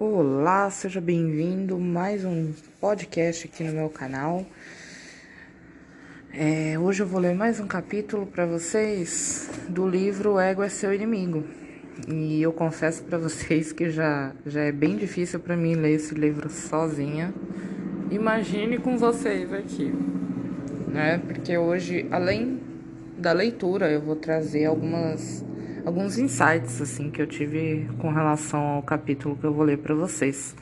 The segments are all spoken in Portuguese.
Olá, seja bem-vindo mais um podcast aqui no meu canal. É, hoje eu vou ler mais um capítulo para vocês do livro Ego é seu inimigo. E eu confesso para vocês que já, já é bem difícil para mim ler esse livro sozinha. Imagine com vocês aqui, né? Porque hoje, além da leitura, eu vou trazer algumas alguns insights assim que eu tive com relação ao capítulo que eu vou ler para vocês,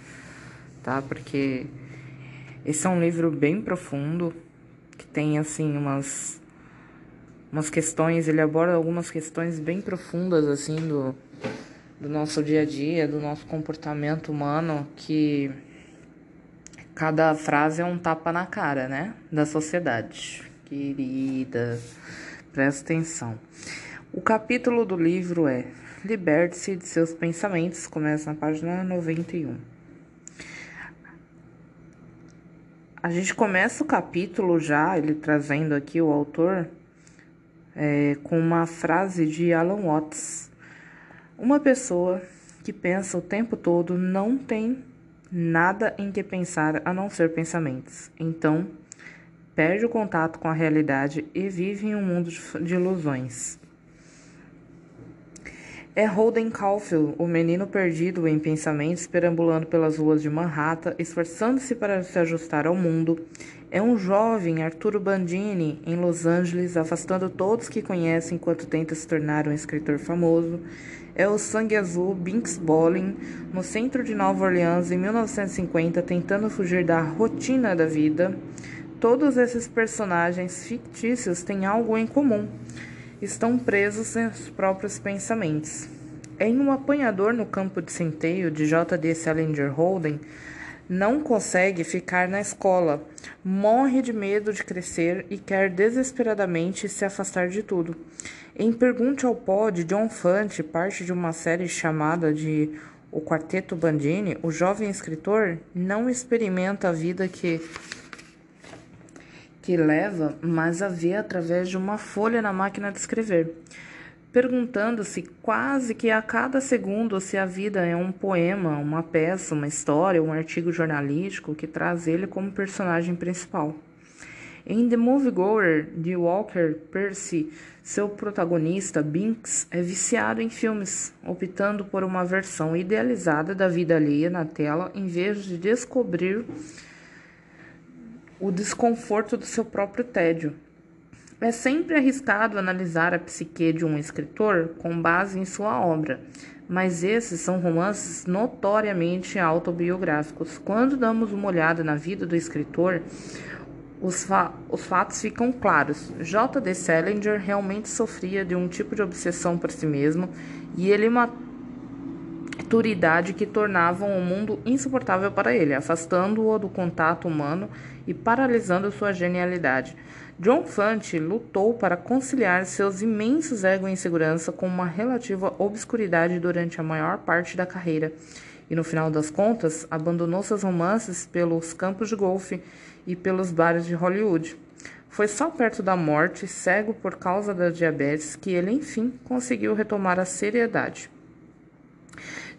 tá? Porque esse é um livro bem profundo que tem assim umas umas questões, ele aborda algumas questões bem profundas assim do do nosso dia a dia, do nosso comportamento humano que cada frase é um tapa na cara, né, da sociedade. Querida, presta atenção. O capítulo do livro é Liberte-se de seus pensamentos, começa na página 91. A gente começa o capítulo já, ele trazendo aqui o autor, é, com uma frase de Alan Watts. Uma pessoa que pensa o tempo todo não tem nada em que pensar a não ser pensamentos. Então, perde o contato com a realidade e vive em um mundo de ilusões. É Holden Caulfield, o menino perdido em pensamentos, perambulando pelas ruas de Manhattan, esforçando-se para se ajustar ao mundo. É um jovem Arturo Bandini, em Los Angeles, afastando todos que conhece enquanto tenta se tornar um escritor famoso. É o sangue azul Binks Bolling, no centro de Nova Orleans, em 1950, tentando fugir da rotina da vida. Todos esses personagens fictícios têm algo em comum estão presos em seus próprios pensamentos. Em um apanhador no campo de centeio de J.D. Salinger Holden, não consegue ficar na escola, morre de medo de crescer e quer desesperadamente se afastar de tudo. Em Pergunte ao Pod, John Fante, parte de uma série chamada de O Quarteto Bandini, o jovem escritor não experimenta a vida que que leva, mas a vê através de uma folha na máquina de escrever, perguntando-se quase que a cada segundo se a vida é um poema, uma peça, uma história, um artigo jornalístico que traz ele como personagem principal. Em The Moviegoer, de Walker Percy, seu protagonista, Binks, é viciado em filmes, optando por uma versão idealizada da vida alheia na tela em vez de descobrir o desconforto do seu próprio tédio. É sempre arriscado analisar a psique de um escritor com base em sua obra, mas esses são romances notoriamente autobiográficos. Quando damos uma olhada na vida do escritor, os, fa os fatos ficam claros. J.D. Salinger realmente sofria de um tipo de obsessão por si mesmo e ele maturidade que tornavam o mundo insuportável para ele, afastando-o do contato humano e paralisando sua genialidade. John Fante lutou para conciliar seus imensos ego e insegurança com uma relativa obscuridade durante a maior parte da carreira, e no final das contas abandonou seus romances pelos campos de golfe e pelos bares de Hollywood. Foi só perto da morte, cego por causa da diabetes, que ele enfim conseguiu retomar a seriedade.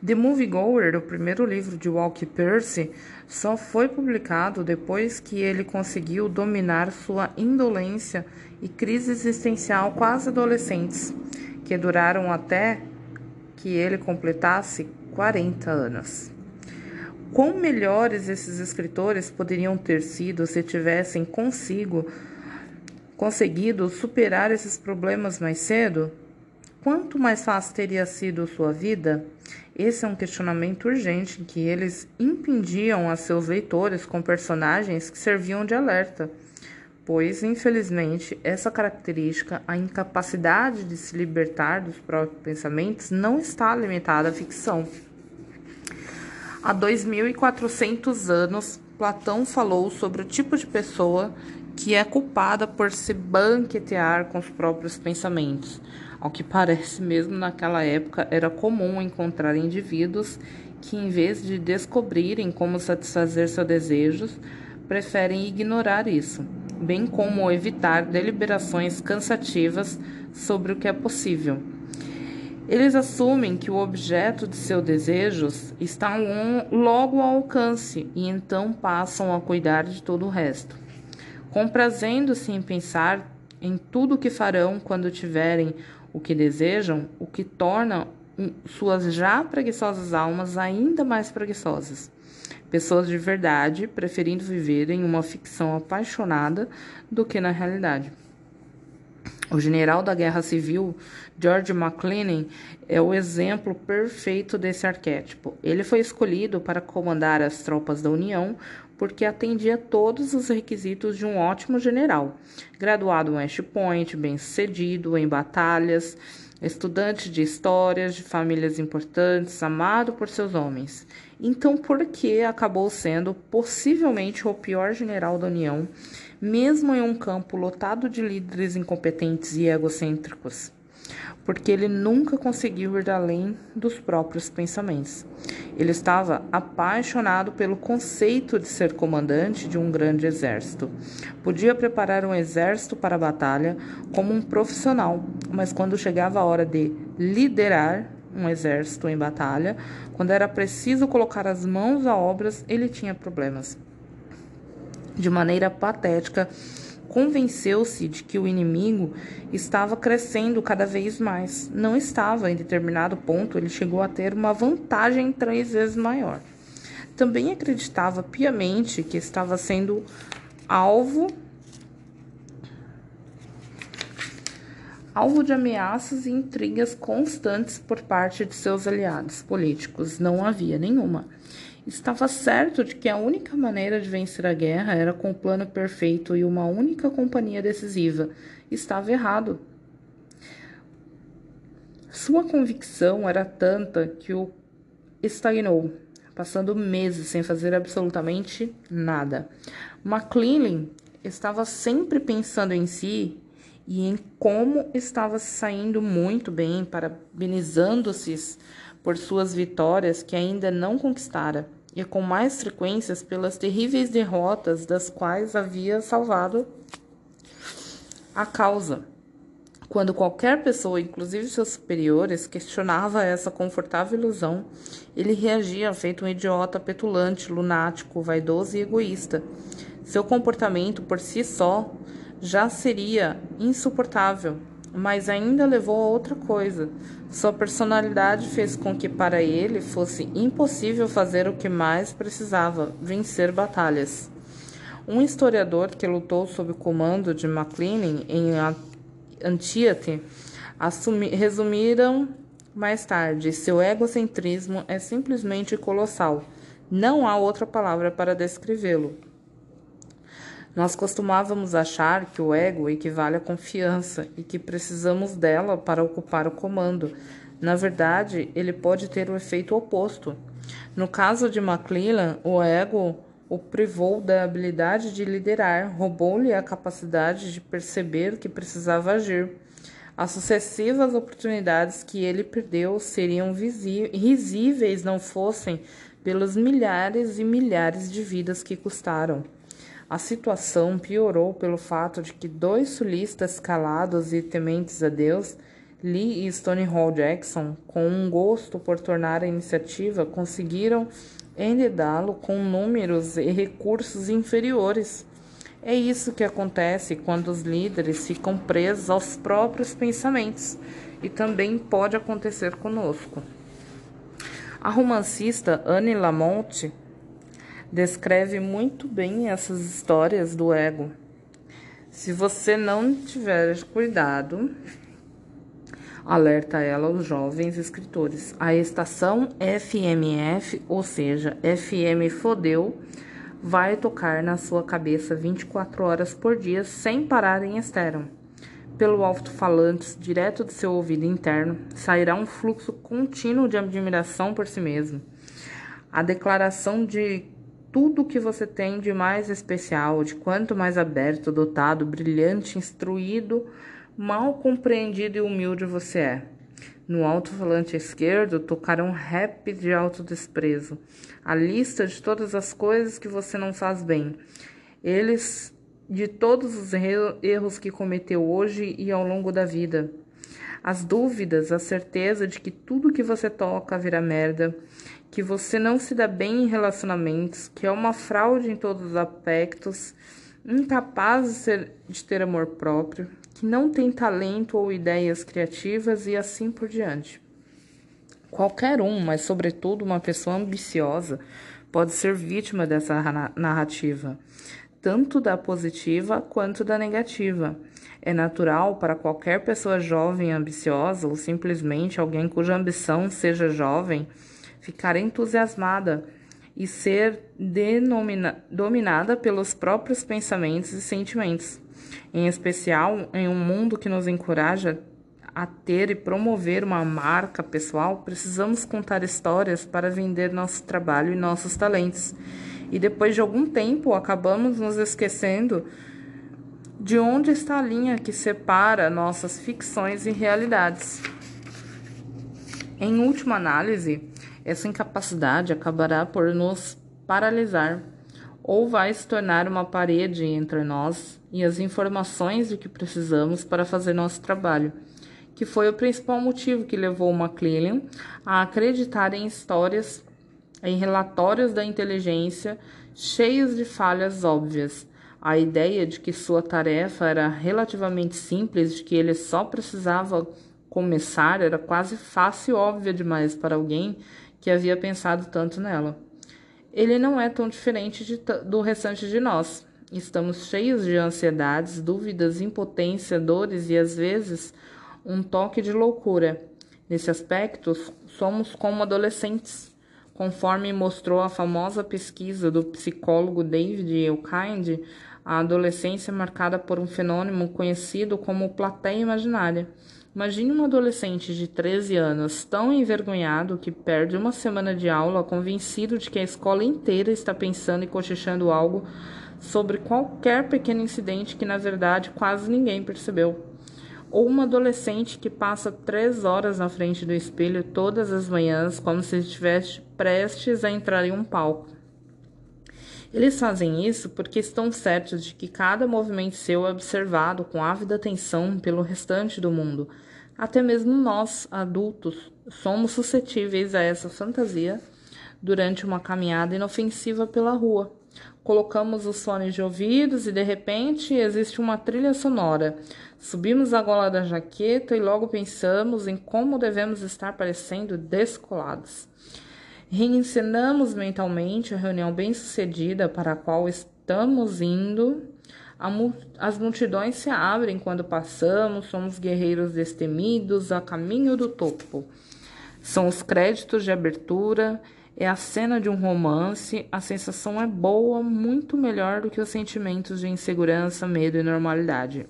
The Moviegoer, o primeiro livro de Walker Percy, só foi publicado depois que ele conseguiu dominar sua indolência e crise existencial quase adolescentes, que duraram até que ele completasse 40 anos. Quão melhores esses escritores poderiam ter sido se tivessem consigo conseguido superar esses problemas mais cedo? Quanto mais fácil teria sido sua vida? Esse é um questionamento urgente que eles impediam a seus leitores com personagens que serviam de alerta, pois, infelizmente, essa característica, a incapacidade de se libertar dos próprios pensamentos, não está limitada à ficção. Há 2.400 anos, Platão falou sobre o tipo de pessoa que é culpada por se banquetear com os próprios pensamentos. Ao que parece, mesmo naquela época, era comum encontrar indivíduos que, em vez de descobrirem como satisfazer seus desejos, preferem ignorar isso, bem como evitar deliberações cansativas sobre o que é possível. Eles assumem que o objeto de seus desejos está logo ao alcance e então passam a cuidar de todo o resto, comprazendo-se em pensar em tudo o que farão quando tiverem o que desejam, o que torna suas já preguiçosas almas ainda mais preguiçosas. Pessoas de verdade preferindo viver em uma ficção apaixonada do que na realidade. O general da Guerra Civil, George McClellan, é o exemplo perfeito desse arquétipo. Ele foi escolhido para comandar as tropas da União porque atendia todos os requisitos de um ótimo general. Graduado em West Point, bem-sucedido em batalhas, estudante de histórias de famílias importantes, amado por seus homens. Então, por que acabou sendo possivelmente o pior general da União? mesmo em um campo lotado de líderes incompetentes e egocêntricos, porque ele nunca conseguiu ir além dos próprios pensamentos. Ele estava apaixonado pelo conceito de ser comandante de um grande exército. Podia preparar um exército para a batalha como um profissional, mas quando chegava a hora de liderar um exército em batalha, quando era preciso colocar as mãos a obras, ele tinha problemas de maneira patética, convenceu-se de que o inimigo estava crescendo cada vez mais. Não estava, em determinado ponto, ele chegou a ter uma vantagem três vezes maior. Também acreditava piamente que estava sendo alvo alvo de ameaças e intrigas constantes por parte de seus aliados políticos. Não havia nenhuma. Estava certo de que a única maneira de vencer a guerra era com o plano perfeito e uma única companhia decisiva. Estava errado. Sua convicção era tanta que o estagnou, passando meses sem fazer absolutamente nada. McClellan estava sempre pensando em si e em como estava saindo muito bem, parabenizando-se por suas vitórias que ainda não conquistara e com mais frequências pelas terríveis derrotas das quais havia salvado a causa. Quando qualquer pessoa, inclusive seus superiores, questionava essa confortável ilusão, ele reagia feito um idiota petulante, lunático, vaidoso e egoísta. Seu comportamento por si só já seria insuportável, mas ainda levou a outra coisa. Sua personalidade fez com que para ele fosse impossível fazer o que mais precisava: vencer batalhas. Um historiador que lutou sob o comando de McLean em Antietam resumiram mais tarde: seu egocentrismo é simplesmente colossal. Não há outra palavra para descrevê-lo. Nós costumávamos achar que o ego equivale à confiança e que precisamos dela para ocupar o comando. Na verdade, ele pode ter o efeito oposto. No caso de McClellan, o ego o privou da habilidade de liderar, roubou-lhe a capacidade de perceber que precisava agir. As sucessivas oportunidades que ele perdeu seriam risíveis não fossem pelos milhares e milhares de vidas que custaram. A situação piorou pelo fato de que dois sulistas calados e tementes a Deus, Lee e Stonewall Jackson, com um gosto por tornar a iniciativa, conseguiram enredá-lo com números e recursos inferiores. É isso que acontece quando os líderes ficam presos aos próprios pensamentos, e também pode acontecer conosco. A romancista Anne Lamont descreve muito bem essas histórias do ego. Se você não tiver cuidado, alerta ela aos jovens escritores. A estação FMF, ou seja, FM fodeu, vai tocar na sua cabeça 24 horas por dia sem parar em estéreo. Pelo alto-falante, direto do seu ouvido interno, sairá um fluxo contínuo de admiração por si mesmo. A declaração de tudo que você tem de mais especial, de quanto mais aberto, dotado, brilhante, instruído, mal compreendido e humilde você é. No alto-falante esquerdo tocarão rap de autodesprezo, a lista de todas as coisas que você não faz bem. Eles de todos os erros que cometeu hoje e ao longo da vida. As dúvidas, a certeza de que tudo que você toca vira merda, que você não se dá bem em relacionamentos, que é uma fraude em todos os aspectos, incapaz de, ser, de ter amor próprio, que não tem talento ou ideias criativas e assim por diante. Qualquer um, mas sobretudo uma pessoa ambiciosa, pode ser vítima dessa narrativa, tanto da positiva quanto da negativa. É natural para qualquer pessoa jovem ambiciosa ou simplesmente alguém cuja ambição seja jovem ficar entusiasmada e ser dominada pelos próprios pensamentos e sentimentos, em especial em um mundo que nos encoraja a ter e promover uma marca pessoal, precisamos contar histórias para vender nosso trabalho e nossos talentos. E depois de algum tempo, acabamos nos esquecendo de onde está a linha que separa nossas ficções e realidades. Em última análise, essa incapacidade acabará por nos paralisar ou vai se tornar uma parede entre nós e as informações de que precisamos para fazer nosso trabalho que foi o principal motivo que levou McClellan a acreditar em histórias, em relatórios da inteligência cheios de falhas óbvias. A ideia de que sua tarefa era relativamente simples, de que ele só precisava começar, era quase fácil e óbvia demais para alguém que havia pensado tanto nela. Ele não é tão diferente de, do restante de nós. Estamos cheios de ansiedades, dúvidas, impotência, dores e às vezes um toque de loucura. Nesse aspecto, somos como adolescentes, conforme mostrou a famosa pesquisa do psicólogo David Elkind, a adolescência é marcada por um fenômeno conhecido como plateia imaginária. Imagine um adolescente de 13 anos tão envergonhado que perde uma semana de aula convencido de que a escola inteira está pensando e cochichando algo sobre qualquer pequeno incidente que na verdade quase ninguém percebeu ou uma adolescente que passa três horas na frente do espelho todas as manhãs, como se estivesse prestes a entrar em um palco. Eles fazem isso porque estão certos de que cada movimento seu é observado com ávida atenção pelo restante do mundo. Até mesmo nós, adultos, somos suscetíveis a essa fantasia durante uma caminhada inofensiva pela rua. Colocamos os fones de ouvidos e de repente existe uma trilha sonora. Subimos a gola da jaqueta e logo pensamos em como devemos estar parecendo descolados. Reencenamos mentalmente a reunião bem-sucedida para a qual estamos indo. As multidões se abrem quando passamos, somos guerreiros destemidos a caminho do topo. São os créditos de abertura é a cena de um romance, a sensação é boa, muito melhor do que os sentimentos de insegurança, medo e normalidade.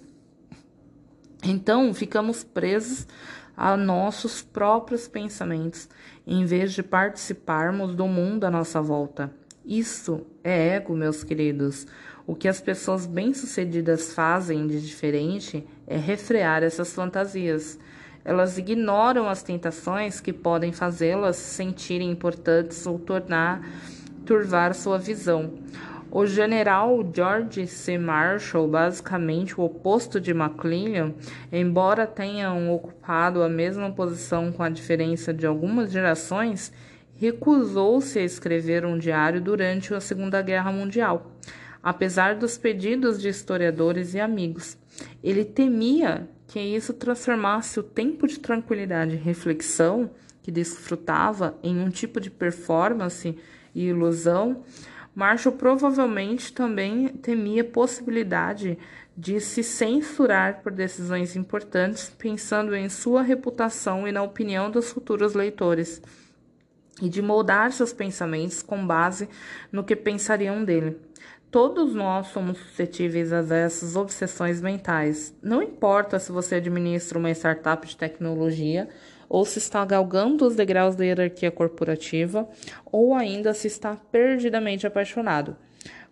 Então, ficamos presos a nossos próprios pensamentos, em vez de participarmos do mundo à nossa volta. Isso é ego, meus queridos. O que as pessoas bem-sucedidas fazem de diferente é refrear essas fantasias. Elas ignoram as tentações que podem fazê-las sentirem importantes ou tornar turvar sua visão. O general George C. Marshall, basicamente o oposto de McClellan, embora tenham ocupado a mesma posição com a diferença de algumas gerações, recusou-se a escrever um diário durante a Segunda Guerra Mundial, apesar dos pedidos de historiadores e amigos. Ele temia que isso transformasse o tempo de tranquilidade e reflexão que desfrutava em um tipo de performance e ilusão, Marshall provavelmente também temia a possibilidade de se censurar por decisões importantes, pensando em sua reputação e na opinião dos futuros leitores, e de moldar seus pensamentos com base no que pensariam dele. Todos nós somos suscetíveis a essas obsessões mentais. Não importa se você administra uma startup de tecnologia ou se está galgando os degraus da hierarquia corporativa ou ainda se está perdidamente apaixonado.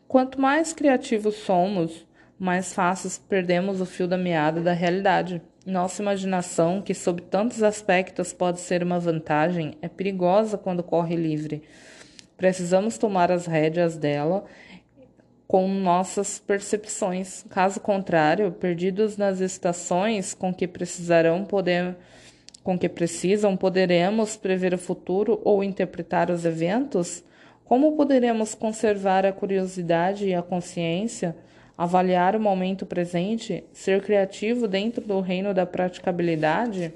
Quanto mais criativos somos, mais fáceis perdemos o fio da meada da realidade. Nossa imaginação, que sob tantos aspectos pode ser uma vantagem, é perigosa quando corre livre. Precisamos tomar as rédeas dela com nossas percepções. Caso contrário, perdidos nas estações com que precisarão poder com que precisam, poderemos prever o futuro ou interpretar os eventos? Como poderemos conservar a curiosidade e a consciência, avaliar o momento presente, ser criativo dentro do reino da praticabilidade?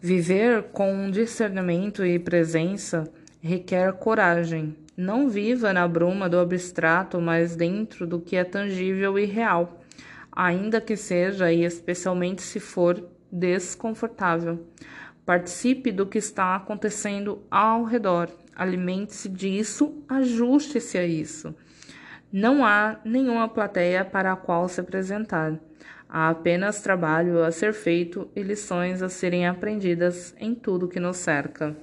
Viver com discernimento e presença requer coragem. Não viva na bruma do abstrato, mas dentro do que é tangível e real, ainda que seja e especialmente se for desconfortável. Participe do que está acontecendo ao redor. Alimente-se disso, ajuste-se a isso. Não há nenhuma plateia para a qual se apresentar. Há apenas trabalho a ser feito e lições a serem aprendidas em tudo que nos cerca.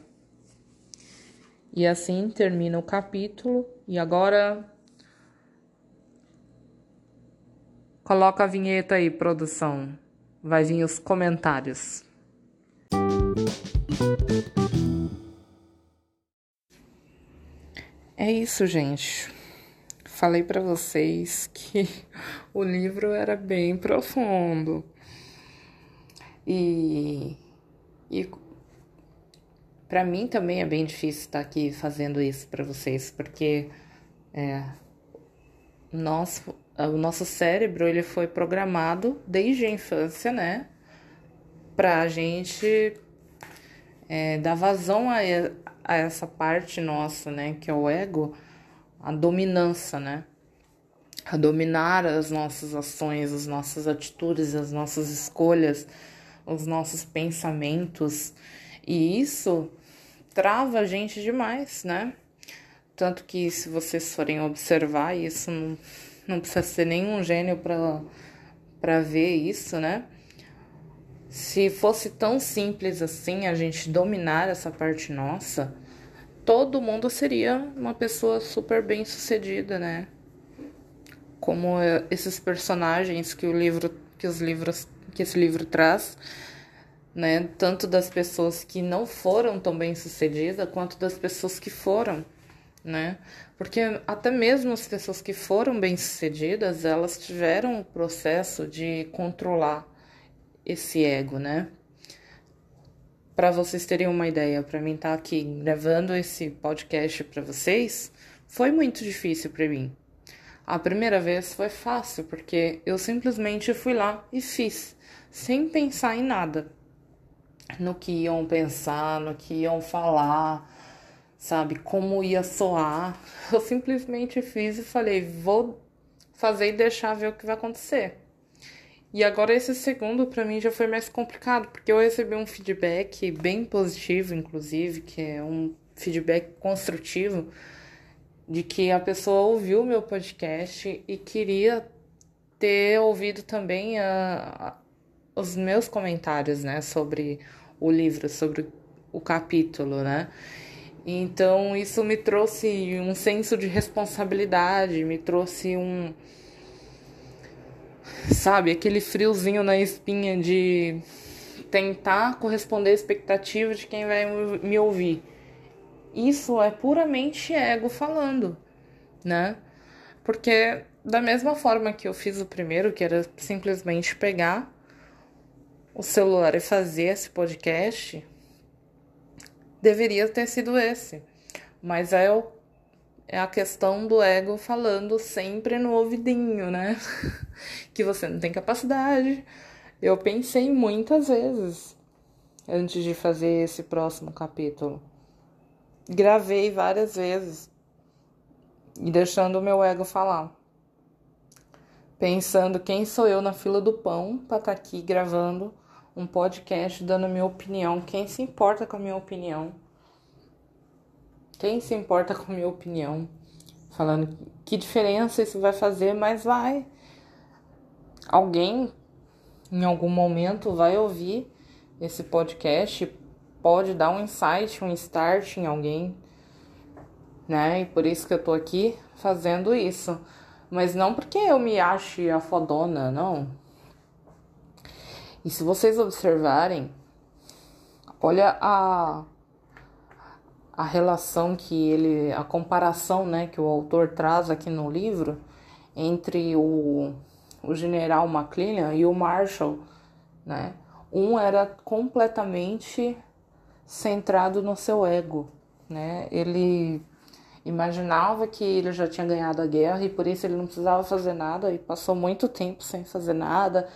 E assim termina o capítulo. E agora. Coloca a vinheta aí, produção. Vai vir os comentários. É isso, gente falei para vocês que o livro era bem profundo. E, e para mim também é bem difícil estar aqui fazendo isso para vocês, porque é, nosso, o nosso cérebro ele foi programado desde a infância, né? Pra gente é, dar vazão a, a essa parte nossa, né? Que é o ego a dominância, né? A dominar as nossas ações, as nossas atitudes, as nossas escolhas, os nossos pensamentos. E isso trava a gente demais, né? Tanto que se vocês forem observar, isso não, não precisa ser nenhum gênio para ver isso, né? Se fosse tão simples assim a gente dominar essa parte nossa, todo mundo seria uma pessoa super bem sucedida, né? Como é, esses personagens que o livro, que os livros, que esse livro traz, né? Tanto das pessoas que não foram tão bem sucedidas quanto das pessoas que foram, né? Porque até mesmo as pessoas que foram bem sucedidas, elas tiveram o processo de controlar esse ego, né? para vocês terem uma ideia, para mim estar tá aqui gravando esse podcast para vocês, foi muito difícil para mim. A primeira vez foi fácil, porque eu simplesmente fui lá e fiz, sem pensar em nada. No que iam pensar, no que iam falar, sabe, como ia soar. Eu simplesmente fiz e falei, vou fazer e deixar ver o que vai acontecer. E agora esse segundo para mim já foi mais complicado, porque eu recebi um feedback bem positivo, inclusive, que é um feedback construtivo de que a pessoa ouviu meu podcast e queria ter ouvido também a, a, os meus comentários, né, sobre o livro, sobre o capítulo, né? Então isso me trouxe um senso de responsabilidade, me trouxe um sabe, aquele friozinho na espinha de tentar corresponder à expectativa de quem vai me ouvir. Isso é puramente ego falando, né? Porque da mesma forma que eu fiz o primeiro, que era simplesmente pegar o celular e fazer esse podcast, deveria ter sido esse. Mas é o é a questão do ego falando sempre no ouvidinho, né? que você não tem capacidade. Eu pensei muitas vezes antes de fazer esse próximo capítulo. Gravei várias vezes e deixando o meu ego falar. Pensando quem sou eu na fila do pão para estar tá aqui gravando um podcast dando minha opinião. Quem se importa com a minha opinião? Quem se importa com a minha opinião? Falando que diferença isso vai fazer, mas vai. Alguém em algum momento vai ouvir esse podcast, pode dar um insight, um start em alguém, né? E por isso que eu tô aqui fazendo isso. Mas não porque eu me ache a fodona, não. E se vocês observarem, olha a a relação que ele, a comparação, né, que o autor traz aqui no livro entre o, o general McClellan e o Marshall, né? Um era completamente centrado no seu ego, né? Ele imaginava que ele já tinha ganhado a guerra e por isso ele não precisava fazer nada e passou muito tempo sem fazer nada,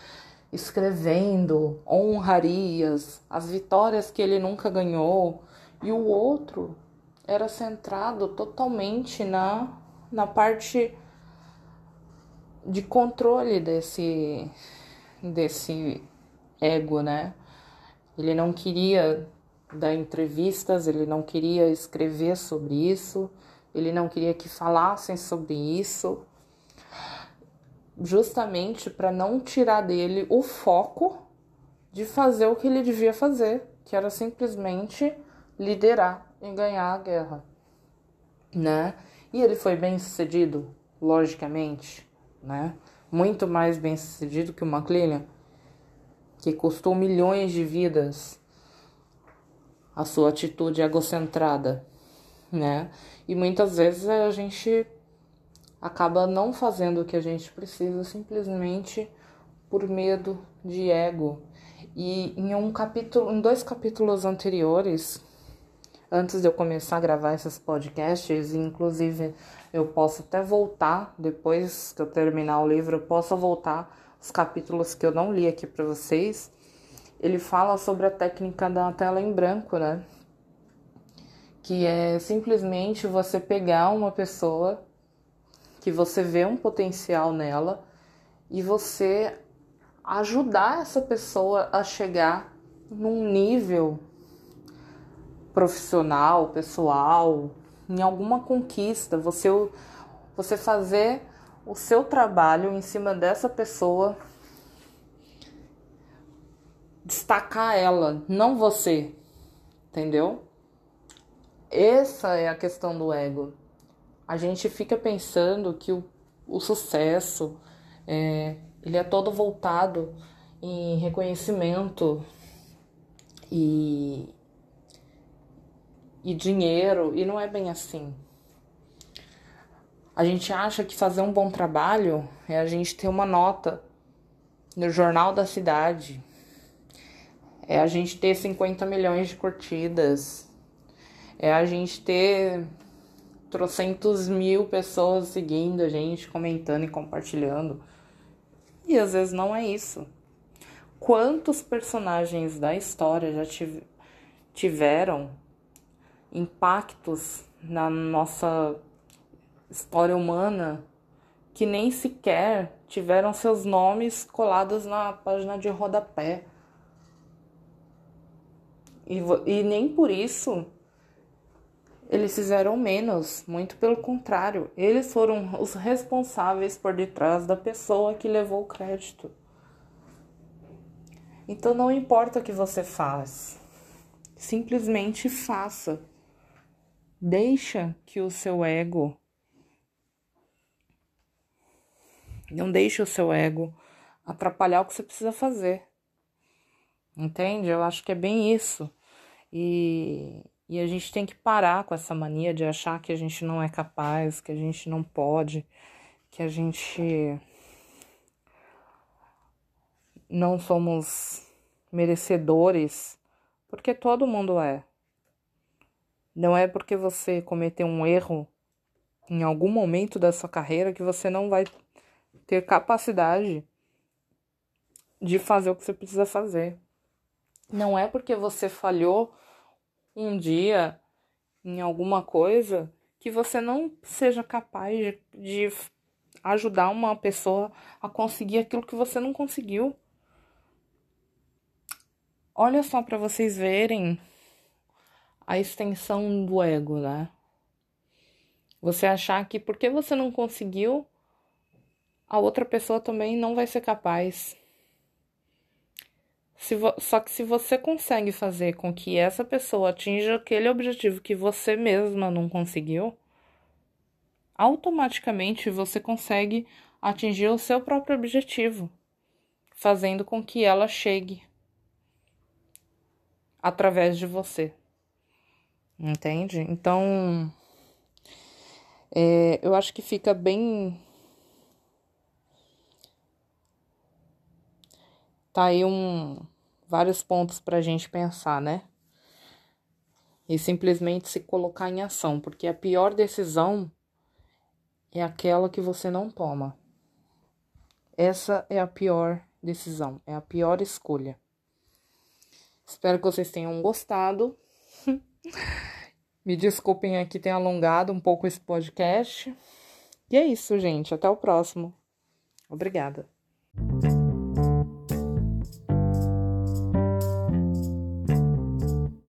escrevendo honrarias, as vitórias que ele nunca ganhou, e o outro era centrado totalmente na, na parte de controle desse desse ego, né? Ele não queria dar entrevistas, ele não queria escrever sobre isso, ele não queria que falassem sobre isso, justamente para não tirar dele o foco de fazer o que ele devia fazer, que era simplesmente liderar e ganhar a guerra, né? E ele foi bem sucedido, logicamente, né? Muito mais bem sucedido que o McClellan, que custou milhões de vidas a sua atitude egocentrada, né? E muitas vezes a gente acaba não fazendo o que a gente precisa simplesmente por medo de ego. E em um capítulo, em dois capítulos anteriores, antes de eu começar a gravar esses podcasts, inclusive eu posso até voltar depois que eu terminar o livro, eu posso voltar os capítulos que eu não li aqui para vocês ele fala sobre a técnica da tela em branco, né? Que é simplesmente você pegar uma pessoa que você vê um potencial nela e você ajudar essa pessoa a chegar num nível profissional, pessoal, em alguma conquista, você você fazer o seu trabalho em cima dessa pessoa destacar ela, não você. Entendeu? Essa é a questão do ego. A gente fica pensando que o, o sucesso é, ele é todo voltado em reconhecimento e, e dinheiro, e não é bem assim. A gente acha que fazer um bom trabalho é a gente ter uma nota no jornal da cidade, é a gente ter 50 milhões de curtidas, é a gente ter trocentos mil pessoas seguindo a gente, comentando e compartilhando. E às vezes não é isso. Quantos personagens da história já tiveram impactos na nossa história humana que nem sequer tiveram seus nomes colados na página de rodapé? E, e nem por isso eles fizeram menos, muito pelo contrário, eles foram os responsáveis por detrás da pessoa que levou o crédito. Então não importa o que você faz, simplesmente faça. Deixa que o seu ego não deixe o seu ego atrapalhar o que você precisa fazer. Entende? Eu acho que é bem isso. E, e a gente tem que parar com essa mania de achar que a gente não é capaz, que a gente não pode, que a gente não somos merecedores, porque todo mundo é. Não é porque você cometeu um erro em algum momento da sua carreira que você não vai ter capacidade de fazer o que você precisa fazer. Não é porque você falhou um dia em alguma coisa que você não seja capaz de, de ajudar uma pessoa a conseguir aquilo que você não conseguiu. Olha só para vocês verem a extensão do ego, né? Você achar que porque você não conseguiu, a outra pessoa também não vai ser capaz. Só que se você consegue fazer com que essa pessoa atinja aquele objetivo que você mesma não conseguiu, automaticamente você consegue atingir o seu próprio objetivo, fazendo com que ela chegue através de você. Entende? Então, é, eu acho que fica bem. Tá aí um, vários pontos pra gente pensar, né? E simplesmente se colocar em ação, porque a pior decisão é aquela que você não toma. Essa é a pior decisão, é a pior escolha. Espero que vocês tenham gostado. Me desculpem aqui ter alongado um pouco esse podcast. E é isso, gente. Até o próximo. Obrigada.